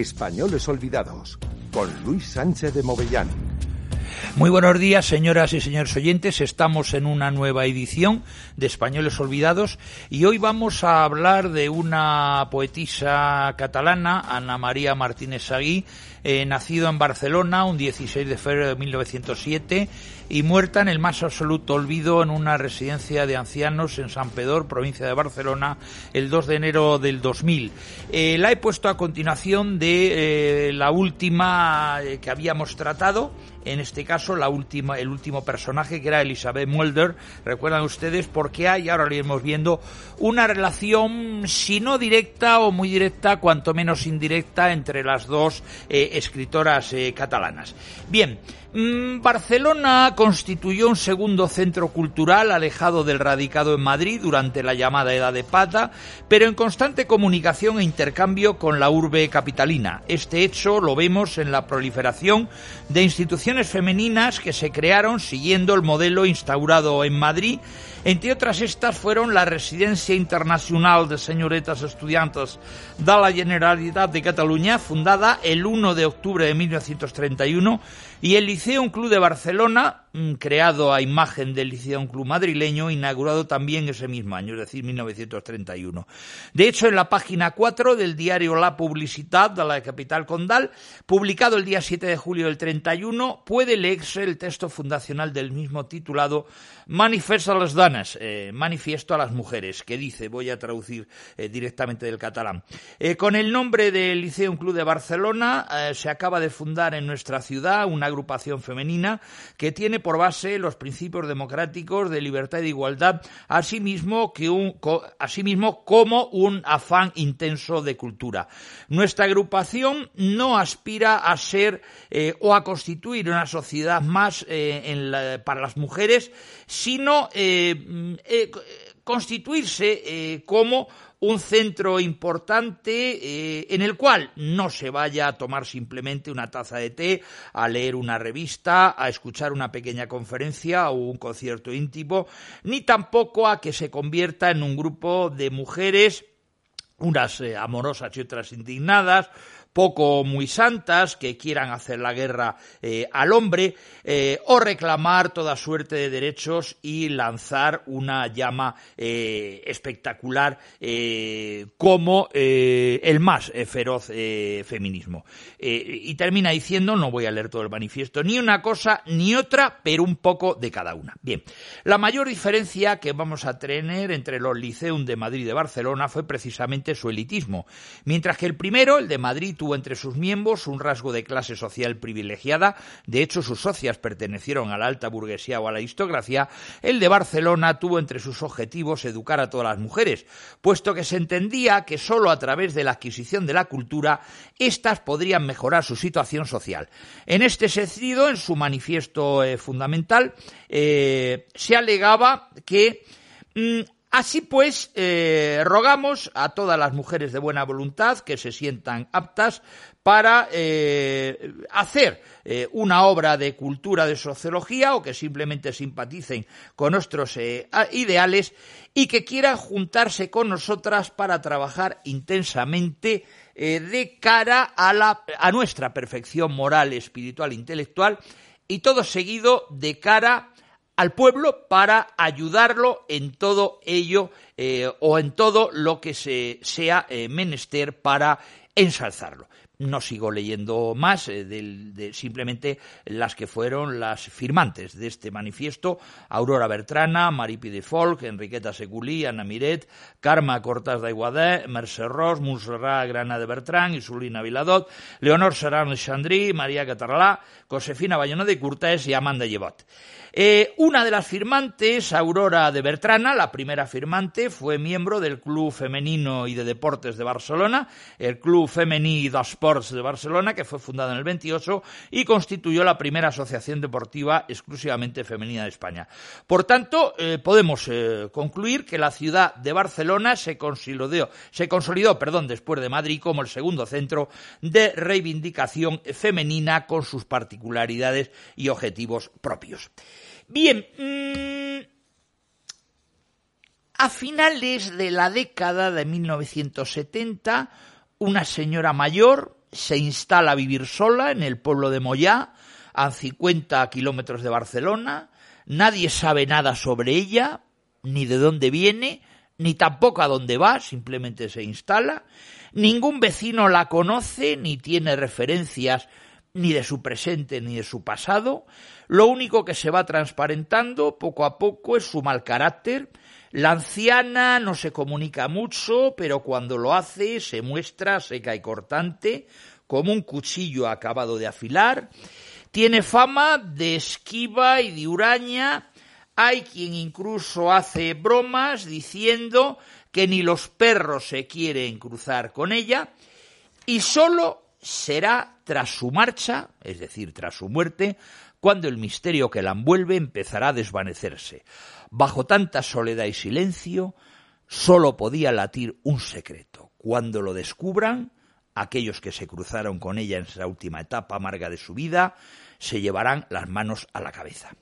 Españoles Olvidados, con Luis Sánchez de Movellán. Muy buenos días, señoras y señores oyentes. Estamos en una nueva edición de Españoles Olvidados y hoy vamos a hablar de una poetisa catalana, Ana María Martínez Sagui, eh, nacido en Barcelona un 16 de febrero de 1907 y muerta en el más absoluto olvido en una residencia de ancianos en San Pedor, provincia de Barcelona, el 2 de enero del 2000. Eh, la he puesto a continuación de eh, la última que habíamos tratado, en este caso la última, el último personaje que era Elizabeth Mulder, recuerdan ustedes, porque hay, ahora lo iremos viendo, una relación, si no directa o muy directa, cuanto menos indirecta, entre las dos escritoras eh, catalanas. Bien, Barcelona constituyó un segundo centro cultural alejado del radicado en Madrid durante la llamada Edad de Pata, pero en constante comunicación e intercambio con la urbe capitalina. Este hecho lo vemos en la proliferación de instituciones femeninas que se crearon siguiendo el modelo instaurado en Madrid entre otras estas fueron la Residencia Internacional de Señoretas Estudiantes de la Generalitat de Cataluña, fundada el 1 de octubre de 1931, y el Liceo Club de Barcelona, mm, creado a imagen del Liceo Club madrileño, inaugurado también ese mismo año, es decir, 1931. De hecho, en la página 4 del diario La Publicidad de la capital condal, publicado el día 7 de julio del 31, puede leerse el texto fundacional del mismo titulado Manifesto a las Danas, eh, Manifiesto a las Mujeres, que dice, voy a traducir eh, directamente del catalán. Eh, con el nombre del Liceo Club de Barcelona, se acaba de fundar en nuestra ciudad una agrupación femenina que tiene por base los principios democráticos de libertad y de igualdad, asimismo, que un, asimismo como un afán intenso de cultura. Nuestra agrupación no aspira a ser o a constituir una sociedad más para las mujeres, sino eh, mm, eh, constituirse eh, como un centro importante en el cual no se vaya a tomar simplemente una taza de té, a leer una revista, a escuchar una pequeña conferencia o un concierto íntimo, ni tampoco a que se convierta en un grupo de mujeres unas amorosas y otras indignadas, poco muy santas que quieran hacer la guerra eh, al hombre eh, o reclamar toda suerte de derechos y lanzar una llama eh, espectacular como el más feroz feminismo. y termina diciendo, no voy a leer todo el manifiesto, ni una cosa ni otra, pero un poco de cada una. Bien, la mayor diferencia que vamos a tener entre los liceum de Madrid y de Barcelona fue precisamente su elitismo, mientras que el primero, el de Madrid, tuvo entre sus miembros un rasgo de clase social privilegiada, de hecho sus socias pertenecieron a la alta burguesía o a la aristocracia, el de Barcelona tuvo entre sus objetivos educar a todas las mujeres, puesto que se entendía que sólo a través de la adquisición de la cultura éstas podrían mejorar su situación social. En este sentido, en su manifiesto eh, fundamental, eh, se alegaba que mm, Así pues, eh, rogamos a todas las mujeres de buena voluntad que se sientan aptas para eh, hacer eh, una obra de cultura de sociología o que simplemente simpaticen con nuestros ideales y que quieran juntarse con nosotras para trabajar intensamente de cara a, la, a nuestra perfección moral, espiritual intelectual y todo seguido de cara al pueblo para ayudarlo en todo ello eh, o en todo lo que se sea eh, menester para ensalzarlo. No sigo leyendo más, eh, de, simplemente las que fueron las firmantes de este manifiesto, Aurora Bertrana, Maripi de Folk, Enriqueta Seculí, Ana Miret, Karma Cortás de Aiguadé, Mercè Ros, Montserrat Grana de Bertran, Isulina Viladot, Leonor Serrano Chandrí, María Catarlá, Josefina Bayona de Curtés y Amanda Llevot. Eh, una de las firmantes, Aurora de Bertrana, la primera firmante, fue miembro del Club Femenino y de Deportes de Barcelona, el Club Femení De Barcelona, que fue fundado en el 28 y constituyó la primera asociación deportiva exclusivamente femenina de España. Por tanto, eh, podemos eh, concluir que la ciudad de Barcelona se consolidó, se consolidó perdón, después de Madrid como el segundo centro de reivindicación femenina con sus particularidades y objetivos propios. Bien, mm, a finales de la década de 1970, una señora mayor se instala a vivir sola en el pueblo de Moyá, a 50 kilómetros de Barcelona. Nadie sabe nada sobre ella, ni de dónde viene, ni tampoco a dónde va, simplemente se instala. Ningún vecino la conoce, ni tiene referencias ni de su presente ni de su pasado. Lo único que se va transparentando poco a poco es su mal carácter. La anciana no se comunica mucho, pero cuando lo hace se muestra seca y cortante, como un cuchillo acabado de afilar. Tiene fama de esquiva y de huraña. Hay quien incluso hace bromas diciendo que ni los perros se quieren cruzar con ella y solo será tras su marcha, es decir, tras su muerte, cuando el misterio que la envuelve empezará a desvanecerse. Bajo tanta soledad y silencio, sólo podía latir un secreto. Cuando lo descubran, aquellos que se cruzaron con ella en esa última etapa amarga de su vida, se llevarán las manos a la cabeza.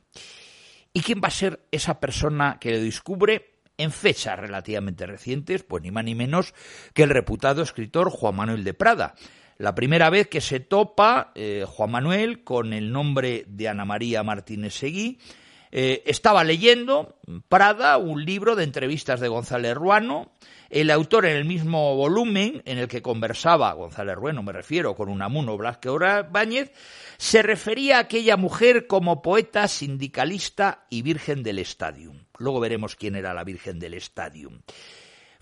¿Y quién va a ser esa persona que lo descubre? En fechas relativamente recientes, pues ni más ni menos que el reputado escritor Juan Manuel de Prada, la primera vez que se topa eh, Juan Manuel con el nombre de Ana María Martínez Seguí, eh, estaba leyendo Prada un libro de entrevistas de González Ruano. El autor en el mismo volumen en el que conversaba González Ruano, me refiero, con Unamuno Blasque Báñez, se refería a aquella mujer como poeta, sindicalista y virgen del Stadium. Luego veremos quién era la virgen del Stadium.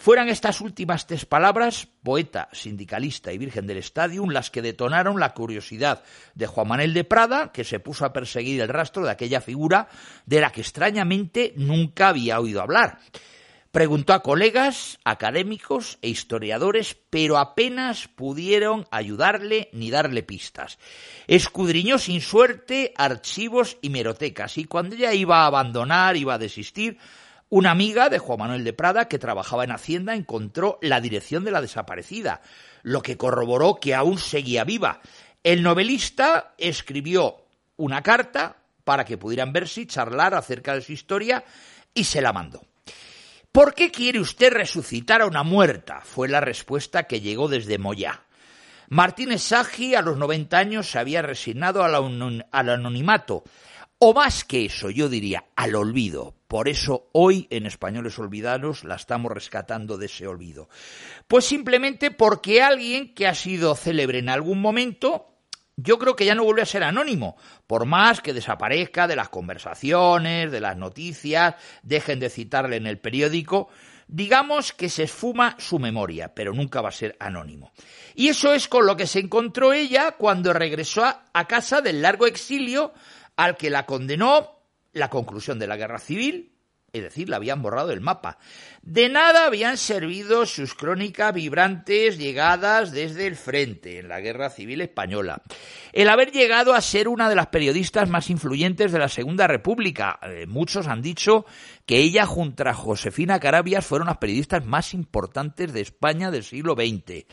Fueran estas últimas tres palabras, poeta, sindicalista y virgen del Stadium, las que detonaron la curiosidad de Juan Manuel de Prada, que se puso a perseguir el rastro de aquella figura de la que extrañamente nunca había oído hablar. Preguntó a colegas, académicos e historiadores, pero apenas pudieron ayudarle ni darle pistas. Escudriñó sin suerte archivos y merotecas, y cuando ya iba a abandonar, iba a desistir, una amiga de Juan Manuel de Prada que trabajaba en Hacienda encontró la dirección de la desaparecida, lo que corroboró que aún seguía viva. El novelista escribió una carta para que pudieran verse y charlar acerca de su historia y se la mandó. ¿Por qué quiere usted resucitar a una muerta? fue la respuesta que llegó desde Moyá. Martínez Sagi a los 90 años se había resignado al anonimato o más que eso, yo diría, al olvido. Por eso hoy en Españoles Olvidados la estamos rescatando de ese olvido. Pues simplemente porque alguien que ha sido célebre en algún momento, yo creo que ya no vuelve a ser anónimo, por más que desaparezca de las conversaciones, de las noticias, dejen de citarle en el periódico, digamos que se esfuma su memoria, pero nunca va a ser anónimo. Y eso es con lo que se encontró ella cuando regresó a casa del largo exilio al que la condenó la conclusión de la guerra civil, es decir, la habían borrado del mapa. De nada habían servido sus crónicas vibrantes llegadas desde el frente en la Guerra Civil Española. El haber llegado a ser una de las periodistas más influyentes de la Segunda República. Eh, muchos han dicho que ella junto a Josefina Carabias fueron las periodistas más importantes de España del siglo XX.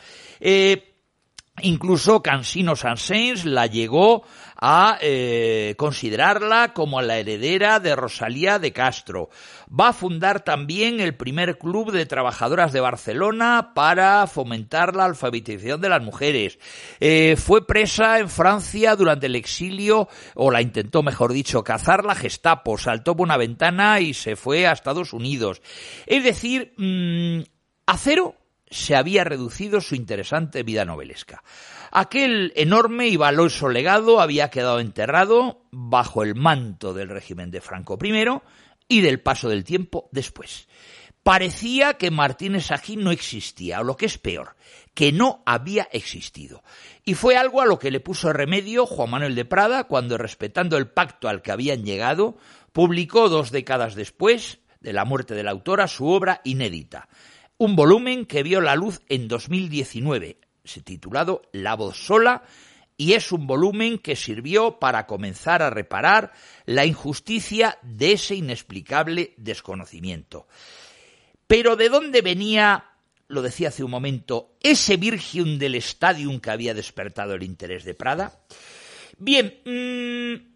Incluso Cansino Sansens la llegó a eh, considerarla como la heredera de Rosalía de Castro. Va a fundar también el primer club de trabajadoras de Barcelona para fomentar la alfabetización de las mujeres. Eh, fue presa en Francia durante el exilio, o la intentó, mejor dicho, cazar la Gestapo. Saltó por una ventana y se fue a Estados Unidos. Es decir, mm, Acero se había reducido su interesante vida novelesca. Aquel enorme y valioso legado había quedado enterrado bajo el manto del régimen de Franco I y del paso del tiempo después. Parecía que Martínez Agí no existía, o lo que es peor, que no había existido. Y fue algo a lo que le puso remedio Juan Manuel de Prada cuando, respetando el pacto al que habían llegado, publicó dos décadas después de la muerte de la autora su obra inédita, un volumen que vio la luz en 2019, titulado La voz sola, y es un volumen que sirvió para comenzar a reparar la injusticia de ese inexplicable desconocimiento. Pero ¿de dónde venía, lo decía hace un momento, ese Virgium del Stadium que había despertado el interés de Prada? Bien, mm,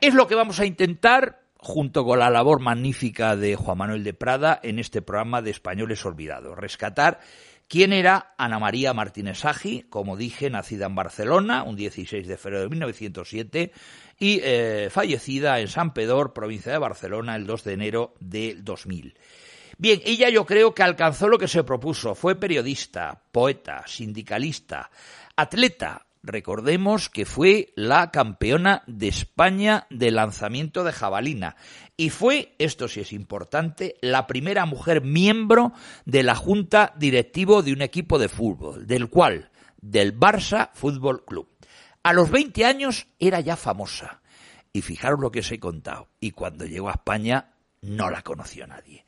es lo que vamos a intentar junto con la labor magnífica de Juan Manuel de Prada en este programa de Españoles Olvidados. Rescatar quién era Ana María Martínez Agi, como dije, nacida en Barcelona un 16 de febrero de 1907 y eh, fallecida en San Pedor, provincia de Barcelona, el 2 de enero del 2000. Bien, ella yo creo que alcanzó lo que se propuso. Fue periodista, poeta, sindicalista, atleta, Recordemos que fue la campeona de España de lanzamiento de jabalina y fue, esto sí es importante, la primera mujer miembro de la junta directivo de un equipo de fútbol, del cual, del Barça Fútbol Club. A los 20 años era ya famosa. Y fijaros lo que os he contado. Y cuando llegó a España no la conoció nadie.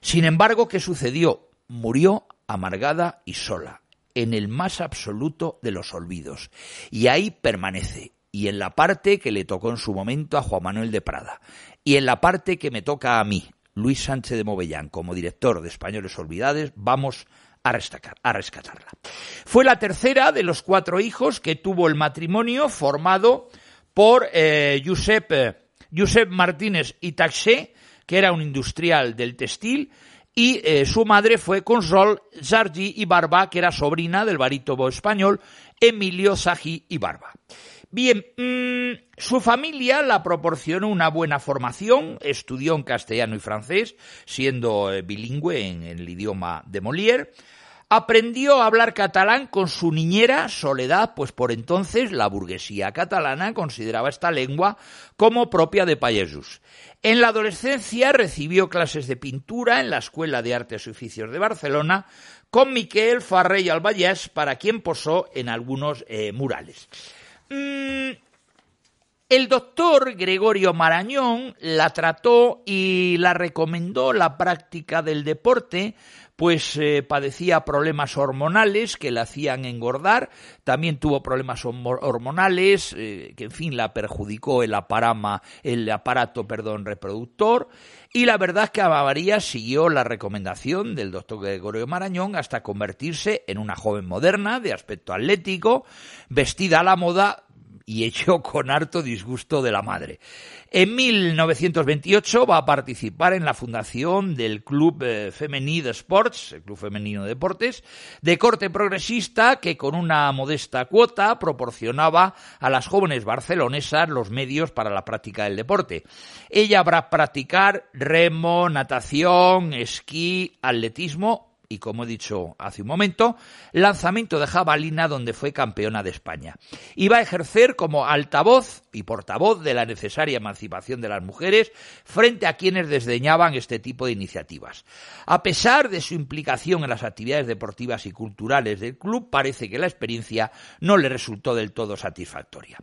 Sin embargo, ¿qué sucedió? Murió amargada y sola en el más absoluto de los olvidos. Y ahí permanece, y en la parte que le tocó en su momento a Juan Manuel de Prada, y en la parte que me toca a mí, Luis Sánchez de Movellán, como director de Españoles Olvidados, vamos a, a rescatarla. Fue la tercera de los cuatro hijos que tuvo el matrimonio formado por eh, Josep, Josep Martínez Itaxé, que era un industrial del textil, y eh, su madre fue Consol Sargi y Barba, que era sobrina del barítono español Emilio Sagi y Barba. Bien, mm, su familia la proporcionó una buena formación, estudió en castellano y francés, siendo eh, bilingüe en, el idioma de Molière, Aprendió a hablar catalán con su niñera Soledad, pues por entonces la burguesía catalana consideraba esta lengua como propia de payesus. En la adolescencia recibió clases de pintura en la Escuela de Artes y Oficios de Barcelona con Miquel Farrell Alballés, para quien posó en algunos eh, murales. Mm, el doctor Gregorio Marañón la trató y la recomendó la práctica del deporte, pues eh, padecía problemas hormonales que la hacían engordar, también tuvo problemas hormonales eh, que en fin la perjudicó el, aparama, el aparato perdón, reproductor. Y la verdad es que María siguió la recomendación del doctor Gregorio Marañón hasta convertirse en una joven moderna de aspecto atlético, vestida a la moda y hecho con harto disgusto de la madre. En 1928 va a participar en la fundación del Club eh, Femení de Sports, el Club Femenino de Deportes, de corte progresista que con una modesta cuota proporcionaba a las jóvenes barcelonesas los medios para la práctica del deporte. Ella habrá practicar remo, natación, esquí, atletismo y, como he dicho hace un momento, lanzamiento de jabalina donde fue campeona de España. Iba a ejercer como altavoz y portavoz de la necesaria emancipación de las mujeres frente a quienes desdeñaban este tipo de iniciativas. A pesar de su implicación en las actividades deportivas y culturales del club, parece que la experiencia no le resultó del todo satisfactoria.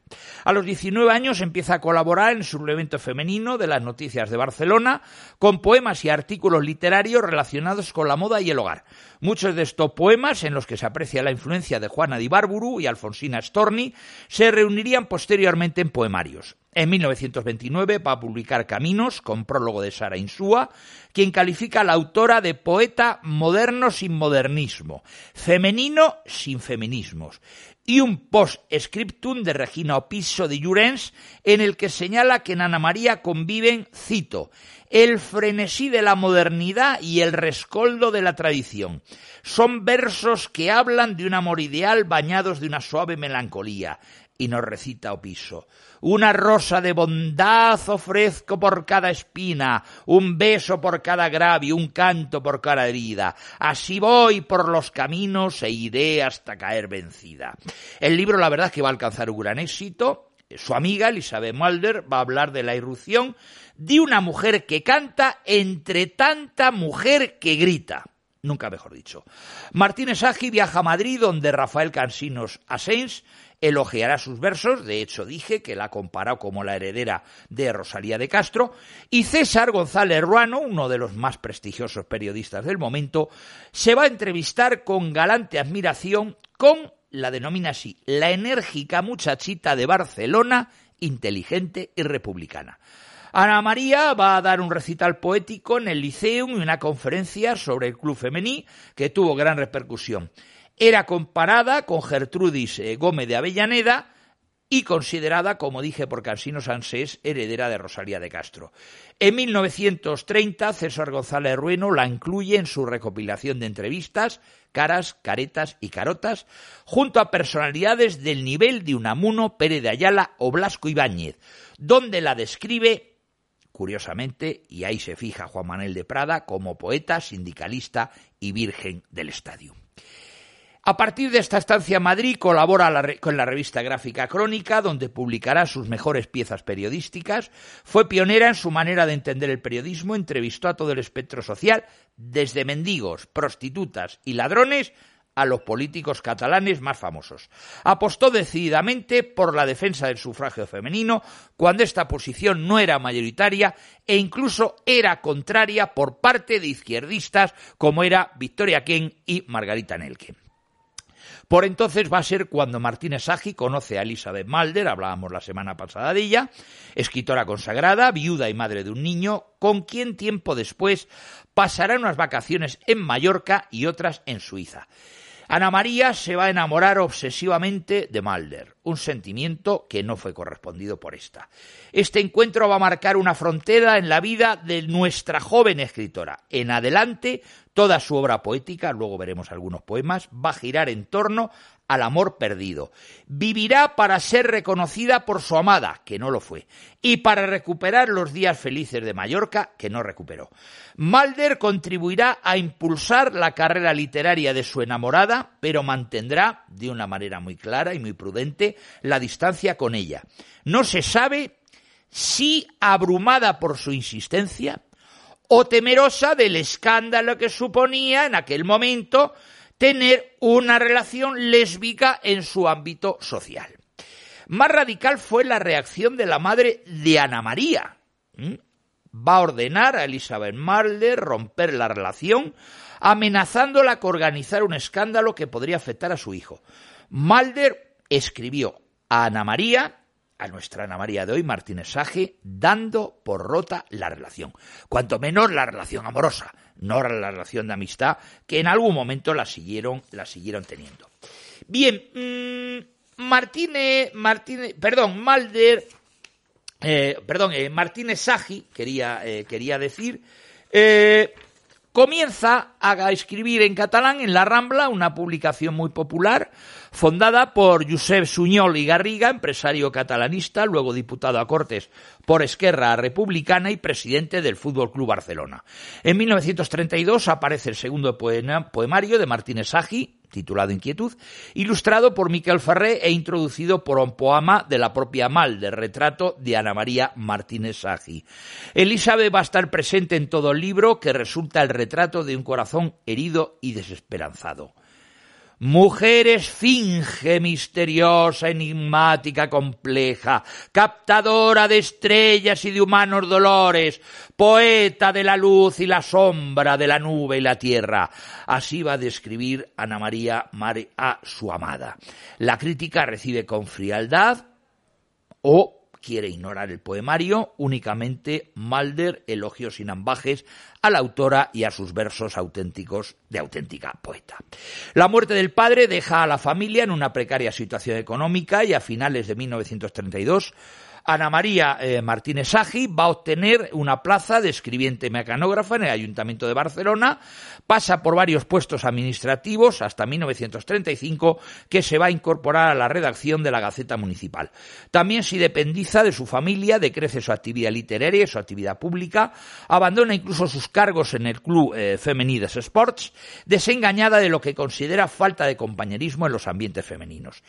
A los 19 años empieza a colaborar en el suplemento femenino de las noticias de Barcelona con poemas y artículos literarios relacionados con la moda y el hogar. Muchos de estos poemas, en los que se aprecia la influencia de Juana de Bárburu y Alfonsina Storni, se reunirían posteriormente en poemarios. En 1929 va a publicar Caminos, con prólogo de Sara Insúa, quien califica a la autora de poeta moderno sin modernismo, femenino sin feminismos, y un post-scriptum de Regina Opiso de Llurens, en el que señala que en Ana María conviven, cito, el frenesí de la modernidad y el rescoldo de la tradición. Son versos que hablan de un amor ideal bañados de una suave melancolía. y nos recita Opiso. Una rosa de bondad ofrezco por cada espina, un beso por cada agravio, un canto por cada herida. Así voy por los caminos e iré hasta caer vencida. El libro, la verdad, es que va a alcanzar un gran éxito. Su amiga Elizabeth Mulder va a hablar de la irrupción de una mujer que canta entre tanta mujer que grita nunca mejor dicho. Martínez Agi viaja a Madrid, donde Rafael Cansinos Asens elogiará sus versos, de hecho dije que la ha comparado como la heredera de Rosalía de Castro, y César González Ruano, uno de los más prestigiosos periodistas del momento, se va a entrevistar con galante admiración con, la denomina así, la enérgica muchachita de Barcelona, inteligente y republicana. Ana María va a dar un recital poético en el Liceum y una conferencia sobre el club femení que tuvo gran repercusión. Era comparada con Gertrudis eh, Gómez de Avellaneda y considerada, como dije por Cansino Sansés, heredera de Rosalía de Castro. En 1930, César González Rueno la incluye en su recopilación de entrevistas, caras, caretas y carotas, junto a personalidades del nivel de Unamuno, Pérez de Ayala o Blasco Ibáñez, donde la describe curiosamente, y ahí se fija Juan Manuel de Prada como poeta, sindicalista y virgen del estadio. A partir de esta estancia en Madrid colabora con la revista gráfica Crónica, donde publicará sus mejores piezas periodísticas. Fue pionera en su manera de entender el periodismo, entrevistó a todo el espectro social, desde mendigos, prostitutas y ladrones a los políticos catalanes más famosos. Apostó decididamente por la defensa del sufragio femenino cuando esta posición no era mayoritaria e incluso era contraria por parte de izquierdistas como era Victoria Ken y Margarita Nelke. Por entonces va a ser cuando Martínez Sagi conoce a Elizabeth Malder, hablábamos la semana pasada de ella, escritora consagrada, viuda y madre de un niño, con quien tiempo después pasará unas vacaciones en Mallorca y otras en Suiza. Ana María se va a enamorar obsesivamente de Mulder, un sentimiento que no fue correspondido por esta. Este encuentro va a marcar una frontera en la vida de nuestra joven escritora. En adelante, toda su obra poética, luego veremos algunos poemas, va a girar en torno al amor perdido. Vivirá para ser reconocida por su amada, que no lo fue, y para recuperar los días felices de Mallorca, que no recuperó. Malder contribuirá a impulsar la carrera literaria de su enamorada, pero mantendrá, de una manera muy clara y muy prudente, la distancia con ella. No se sabe si abrumada por su insistencia o temerosa del escándalo que suponía en aquel momento tener una relación lésbica en su ámbito social. Más radical fue la reacción de la madre de Ana María. Va a ordenar a Elizabeth Marler romper la relación, amenazándola con organizar un escándalo que podría afectar a su hijo. Malder escribió a Ana María, a nuestra Ana María de hoy, Martínez Sage, dando por rota la relación. Cuanto menos la relación amorosa no la relación de amistad, que en algún momento la siguieron, la siguieron teniendo. Bien, mmm, Martínez, Martínez, perdón, Malder, eh, perdón, eh, Martínez Sagi, quería, eh, quería decir, comienza a escribir en catalán en La Rambla, una publicación muy popular, fundada por Josep Suñol y Garriga, empresario catalanista, luego diputado a Cortes por Esquerra Republicana y presidente del Fútbol Club Barcelona. En 1932 aparece el segundo poemario de Martínez Sagi, titulado Inquietud, ilustrado por Miquel Ferré e introducido por un poema de la propia Mal, de retrato de Ana María Martínez Sagi. Elizabeth va a estar presente en todo el libro, que resulta el retrato de un corazón herido y desesperanzado. Mujer esfinge misteriosa, enigmática, compleja, captadora de estrellas y de humanos dolores, poeta de la luz y la sombra, de la nube y la tierra. Así va a describir Ana María a su amada. La crítica recibe con frialdad o quiere ignorar el poemario, únicamente Malder elogios sin ambajes a la autora y a sus versos auténticos de auténtica poeta. La muerte del padre deja a la familia en una precaria situación económica y a finales de 1932 Ana María eh, Martínez Sagi va a obtener una plaza de escribiente mecanógrafa en el Ayuntamiento de Barcelona, pasa por varios puestos administrativos hasta 1935, que se va a incorporar a la redacción de la Gaceta Municipal. También se dependiza de su familia, decrece su actividad literaria y su actividad pública, abandona incluso sus cargos en el Club eh, Femenides Sports, desengañada de lo que considera falta de compañerismo en los ambientes femeninos.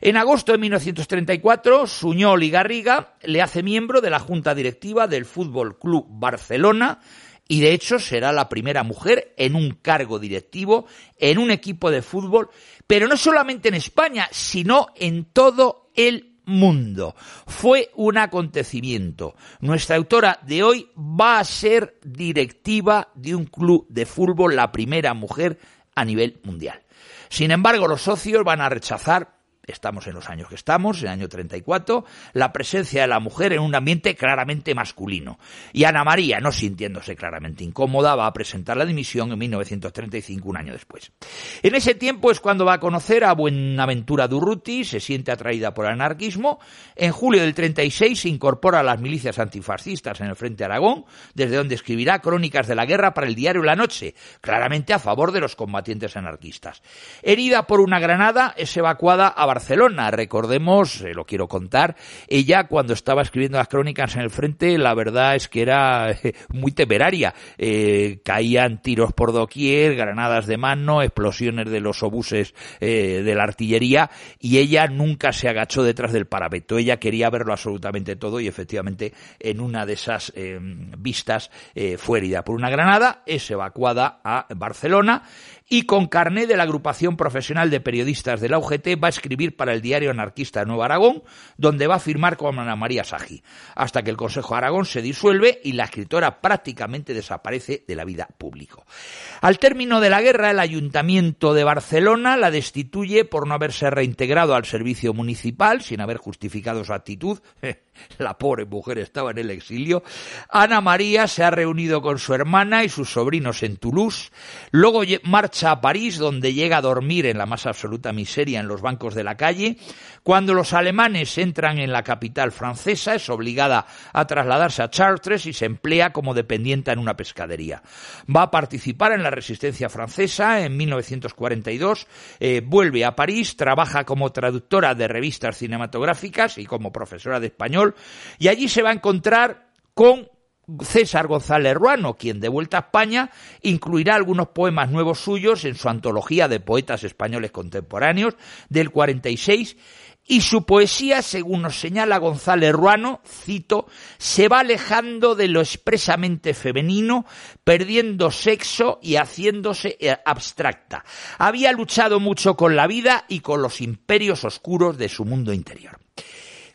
En agosto de 1934, Suñol y Garriga le hace miembro de la junta directiva del Fútbol Club Barcelona y de hecho será la primera mujer en un cargo directivo en un equipo de fútbol, pero no solamente en España, sino en todo el mundo. Fue un acontecimiento. Nuestra autora de hoy va a ser directiva de un club de fútbol, la primera mujer a nivel mundial. Sin embargo, los socios van a rechazar estamos en los años que estamos, en el año 34, la presencia de la mujer en un ambiente claramente masculino. Y Ana María, no sintiéndose claramente incómoda, va a presentar la dimisión en 1935, un año después. En ese tiempo es cuando va a conocer a Buenaventura Durruti, se siente atraída por el anarquismo. En julio del 36 se incorpora a las milicias antifascistas en el Frente Aragón, desde donde escribirá crónicas de la guerra para el diario La Noche, claramente a favor de los combatientes anarquistas. Herida por una granada, es evacuada a Barcelona. Recordemos, eh, lo quiero contar, ella cuando estaba escribiendo las crónicas en el frente, la verdad es que era eh, muy temeraria. Eh, caían tiros por doquier, granadas de mano, explosiones de los obuses de la artillería y ella nunca se agachó detrás del parapeto. Ella quería verlo absolutamente todo y efectivamente en una de esas vistas fue herida por una granada, es evacuada a Barcelona y con carné de la agrupación profesional de periodistas de la UGT va a escribir para el diario anarquista de Nuevo Aragón, donde va a firmar con Ana María Sagi, hasta que el Consejo Aragón se disuelve y la escritora prácticamente desaparece de la vida pública. Al término de la guerra, el Ayuntamiento de Barcelona la destituye por no haberse reintegrado al servicio municipal, sin haber justificado su actitud. la pobre mujer estaba en el exilio. Ana María se ha reunido con su hermana y sus sobrinos en Toulouse. Luego marcha a París, donde llega a dormir en la más absoluta miseria en los bancos de la calle. Cuando los alemanes entran en la capital francesa, es obligada a trasladarse a Chartres y se emplea como dependiente en una pescadería. Va a participar en la resistencia francesa en 1942, eh, vuelve a París, trabaja como traductora de revistas cinematográficas y como profesora de español, y allí se va a encontrar con César González Ruano, quien de vuelta a España incluirá algunos poemas nuevos suyos en su antología de poetas españoles contemporáneos del 46 y su poesía, según nos señala González Ruano, cito, se va alejando de lo expresamente femenino, perdiendo sexo y haciéndose eh, abstracta. Había luchado mucho con la vida y con los imperios oscuros de su mundo interior.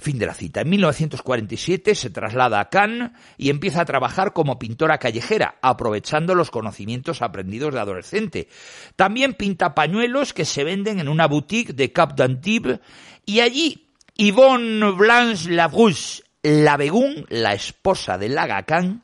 Fin de la cita. En 1947 se traslada a Cannes y empieza a trabajar como pintora callejera, aprovechando los conocimientos aprendidos de adolescente. También pinta pañuelos que se venden en una boutique de Cap d'Antibes y allí Yvonne Blanche Labrousse, la Begún, la esposa de Lagacan,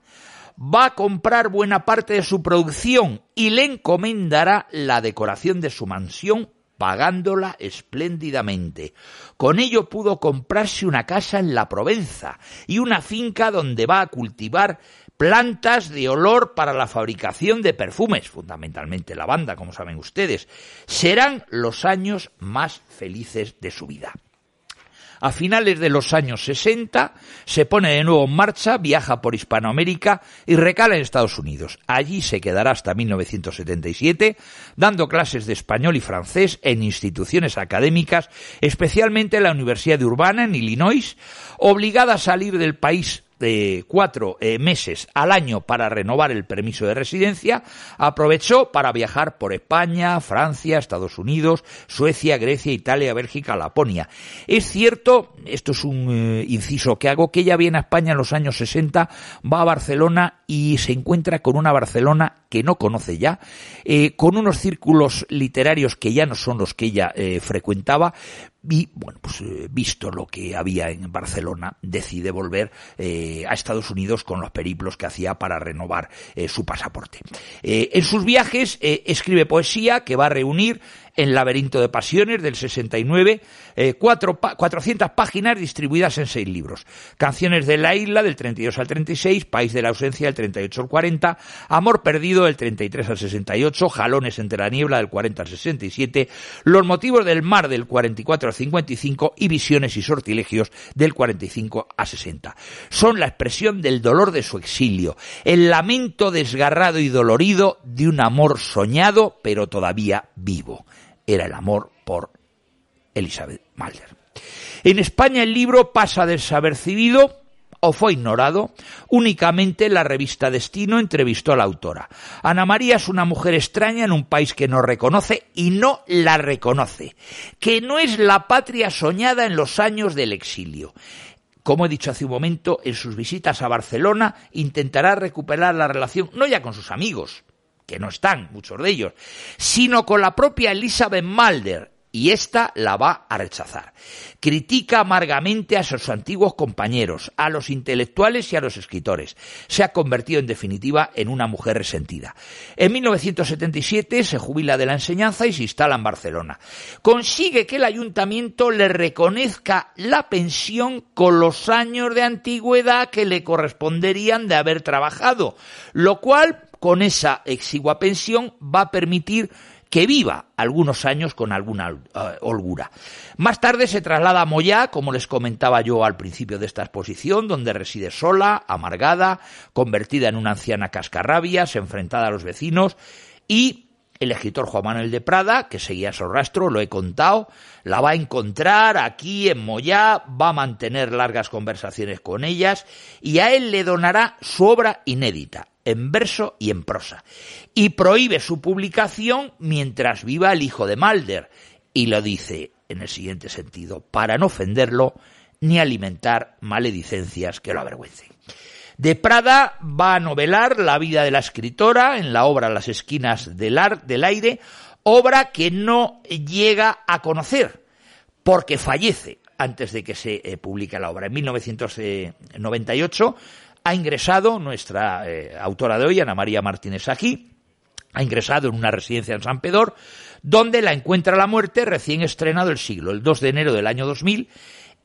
va a comprar buena parte de su producción y le encomendará la decoración de su mansión pagándola espléndidamente. Con ello pudo comprarse una casa en la Provenza y una finca donde va a cultivar plantas de olor para la fabricación de perfumes, fundamentalmente lavanda, como saben ustedes. Serán los años más felices de su vida. A finales de los años 60 se pone de nuevo en marcha, viaja por Hispanoamérica y recala en Estados Unidos. Allí se quedará hasta 1977 dando clases de español y francés en instituciones académicas, especialmente en la Universidad de Urbana en Illinois, obligada a salir del país de cuatro eh, meses al año para renovar el permiso de residencia, aprovechó para viajar por España, Francia, Estados Unidos, Suecia, Grecia, Italia, Bélgica, Laponia. Es cierto, esto es un eh, inciso que hago, que ella viene a España en los años 60, va a Barcelona y se encuentra con una Barcelona que no conoce ya, eh, con unos círculos literarios que ya no son los que ella frecuentaba, y bueno, pues eh, visto lo que había en Barcelona, decide volver eh, a Estados Unidos con los periplos que hacía para renovar eh, su pasaporte. en sus viajes escribe poesía que va a reunir en Laberinto de Pasiones del 69, eh, cuatro, 400 páginas distribuidas en seis libros. Canciones de la isla del 32 al 36, País de la ausencia del 38 al 40, Amor perdido del 33 al 68, Jalones entre la niebla del 40 al 67, Los motivos del mar del 44 al 55 y Visiones y sortilegios del 45 a 60. Son la expresión del dolor de su exilio, el lamento desgarrado y dolorido de un amor soñado pero todavía vivo era el amor por Elizabeth Malder. En España el libro pasa desapercibido o fue ignorado. Únicamente la revista Destino entrevistó a la autora. Ana María es una mujer extraña en un país que no reconoce y no la reconoce, que no es la patria soñada en los años del exilio. Como he dicho hace un momento, en sus visitas a Barcelona intentará recuperar la relación no ya con sus amigos, que no están, muchos de ellos, sino con la propia Elizabeth Malder, y ésta la va a rechazar. Critica amargamente a sus antiguos compañeros, a los intelectuales y a los escritores. Se ha convertido en definitiva en una mujer resentida. En 1977 se jubila de la enseñanza y se instala en Barcelona. Consigue que el ayuntamiento le reconozca la pensión con los años de antigüedad que le corresponderían de haber trabajado, lo cual con esa exigua pensión va a permitir que viva algunos años con alguna eh, holgura. Más tarde se traslada a Moyá, como les comentaba yo al principio de esta exposición, donde reside sola, amargada, convertida en una anciana cascarrabias, enfrentada a los vecinos, y el escritor Juan Manuel de Prada, que seguía su rastro, lo he contado, la va a encontrar aquí en Moyá, va a mantener largas conversaciones con ellas y a él le donará su obra inédita, en verso y en prosa, y prohíbe su publicación mientras viva el hijo de Malder, y lo dice en el siguiente sentido, para no ofenderlo ni alimentar maledicencias que lo avergüencen. De Prada va a novelar la vida de la escritora en la obra Las esquinas del, del aire, obra que no llega a conocer, porque fallece antes de que se eh, publique la obra. En 1998 ha ingresado nuestra eh, autora de hoy, Ana María Martínez aquí, ha ingresado en una residencia en San Pedro, donde la encuentra la muerte recién estrenado el siglo, el 2 de enero del año 2000,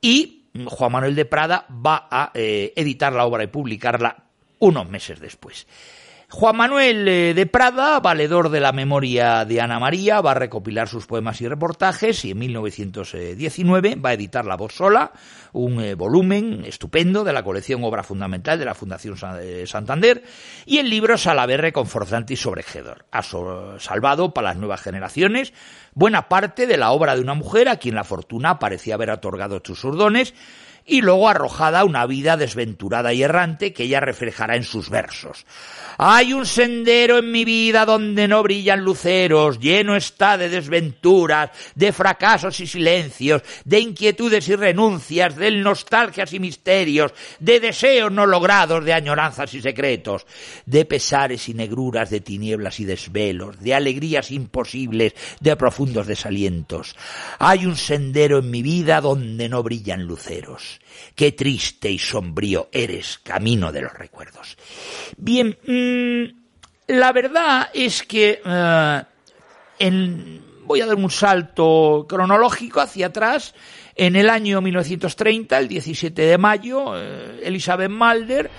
y Juan Manuel de Prada va a eh, editar la obra y publicarla unos meses después. Juan Manuel eh, de Prada, valedor de la memoria de Ana María, va a recopilar sus poemas y reportajes y en 1919 va a editar La Voz Sola, un eh, volumen estupendo de la colección Obra Fundamental de la Fundación eh, Santander y el libro Salaverre Confortante y Sobregedor. Ha salvado para las nuevas generaciones buena parte de la obra de una mujer a quien la fortuna parecía haber otorgado sus urdones y luego arrojada una vida desventurada y errante que ella reflejará en sus versos. Hay un sendero en mi vida donde no brillan luceros, lleno está de desventuras, de fracasos y silencios, de inquietudes y renuncias, de nostalgias y misterios, de deseos no logrados, de añoranzas y secretos, de pesares y negruras, de tinieblas y desvelos, de alegrías imposibles, de profundos desalientos. Hay un sendero en mi vida donde no brillan luceros Qué triste y sombrío eres, camino de los recuerdos. Bien, mm, la verdad es que eh, voy a dar un salto cronológico hacia atrás. En el año 1930, el 17 de mayo, eh, Elizabeth Malder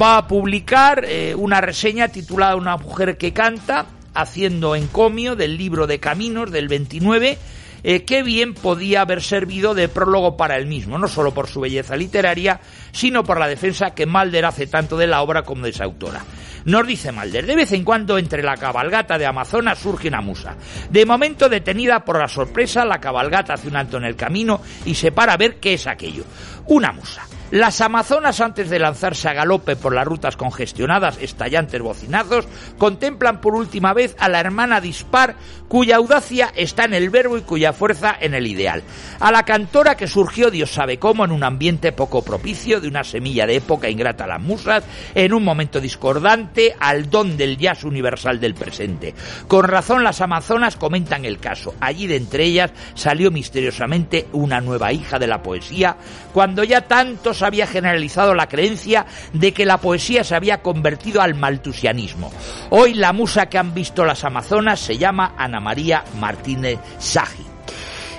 va a publicar eh, una reseña titulada Una mujer que canta, haciendo encomio del libro de Caminos del 29 eh, qué bien podía haber servido de prólogo para él mismo, no solo por su belleza literaria, sino por la defensa que Malder hace tanto de la obra como de su autora. Nos dice Malder, de vez en cuando entre la cabalgata de Amazonas surge una musa. De momento detenida por la sorpresa, la cabalgata hace un alto en el camino y se para a ver qué es aquello. Una musa. Las amazonas, antes de lanzarse a galope por las rutas congestionadas, estallantes bocinazos, contemplan por última vez a la hermana dispar, cuya audacia está en el verbo y cuya fuerza en el ideal. A la cantora que surgió, Dios sabe cómo, en un ambiente poco propicio, de una semilla de época ingrata a las musas, en un momento discordante al don del jazz universal del presente. Con razón, las amazonas comentan el caso. Allí de entre ellas salió misteriosamente una nueva hija de la poesía, cuando ya tantos siglos había generalizado la creencia de que la poesía se había convertido al maltusianismo. Hoy la musa que han visto las Amazonas se llama Ana María Martínez Sagi.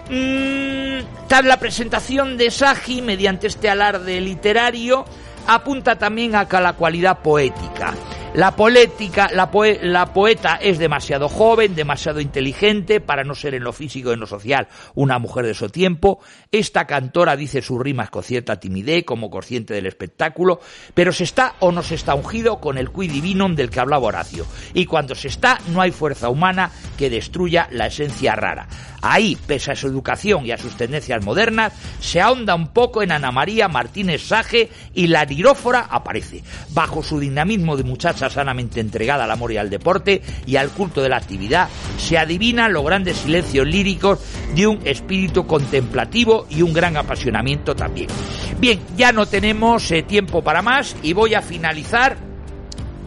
Mm, tal la presentación de Sagi mediante este alarde literario apunta también a la cualidad poética. La, poética, la, poeta es demasiado joven, demasiado inteligente para no ser en lo físico y en lo social una mujer de su tiempo. Esta cantora dice sus rimas con cierta timidez, como consciente del espectáculo, pero se está o no se está ungido con el qui divinum del que hablaba Horacio. Y cuando se está, no hay fuerza humana que destruya la esencia rara. Ahí, pese a su educación y a sus tendencias modernas, se ahonda un poco en Ana María Martínez Sage y la lirófora aparece. Bajo su dinamismo de muchacha sanamente entregada al amor y al deporte y al culto de la actividad, se adivinan los grandes silencios líricos de un espíritu contemplativo y un gran apasionamiento también. Bien, ya no tenemos eh, tiempo para más y voy a finalizar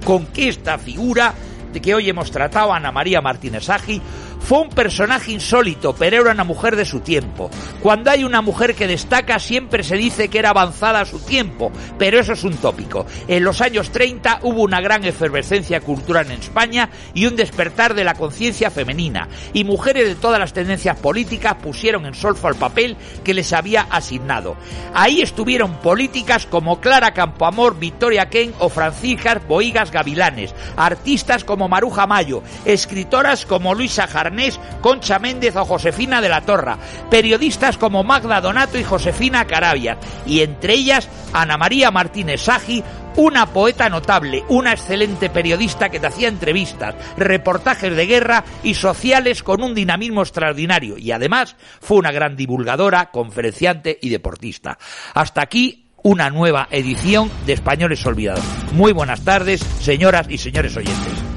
con que esta figura de que hoy hemos tratado, Ana María Martínez Agi, fue un personaje insólito, pero era una mujer de su tiempo. Cuando hay una mujer que destaca, siempre se dice que era avanzada a su tiempo, pero eso es un tópico. En los años 30 hubo una gran efervescencia cultural en España y un despertar de la conciencia femenina, y mujeres de todas las tendencias políticas pusieron en solfo al papel que les había asignado. Ahí estuvieron políticas como Clara Campoamor, Victoria Ken o Franciscas Boigas Gavilanes, artistas como Maruja Mayo, escritoras como Luisa Jarnés, Concha Méndez o Josefina de la Torra, periodistas como Magda Donato y Josefina Carabia, y entre ellas Ana María Martínez Sagi, una poeta notable, una excelente periodista que te hacía entrevistas, reportajes de guerra y sociales con un dinamismo extraordinario y además fue una gran divulgadora, conferenciante y deportista. Hasta aquí una nueva edición de Españoles Olvidados. Muy buenas tardes, señoras y señores oyentes.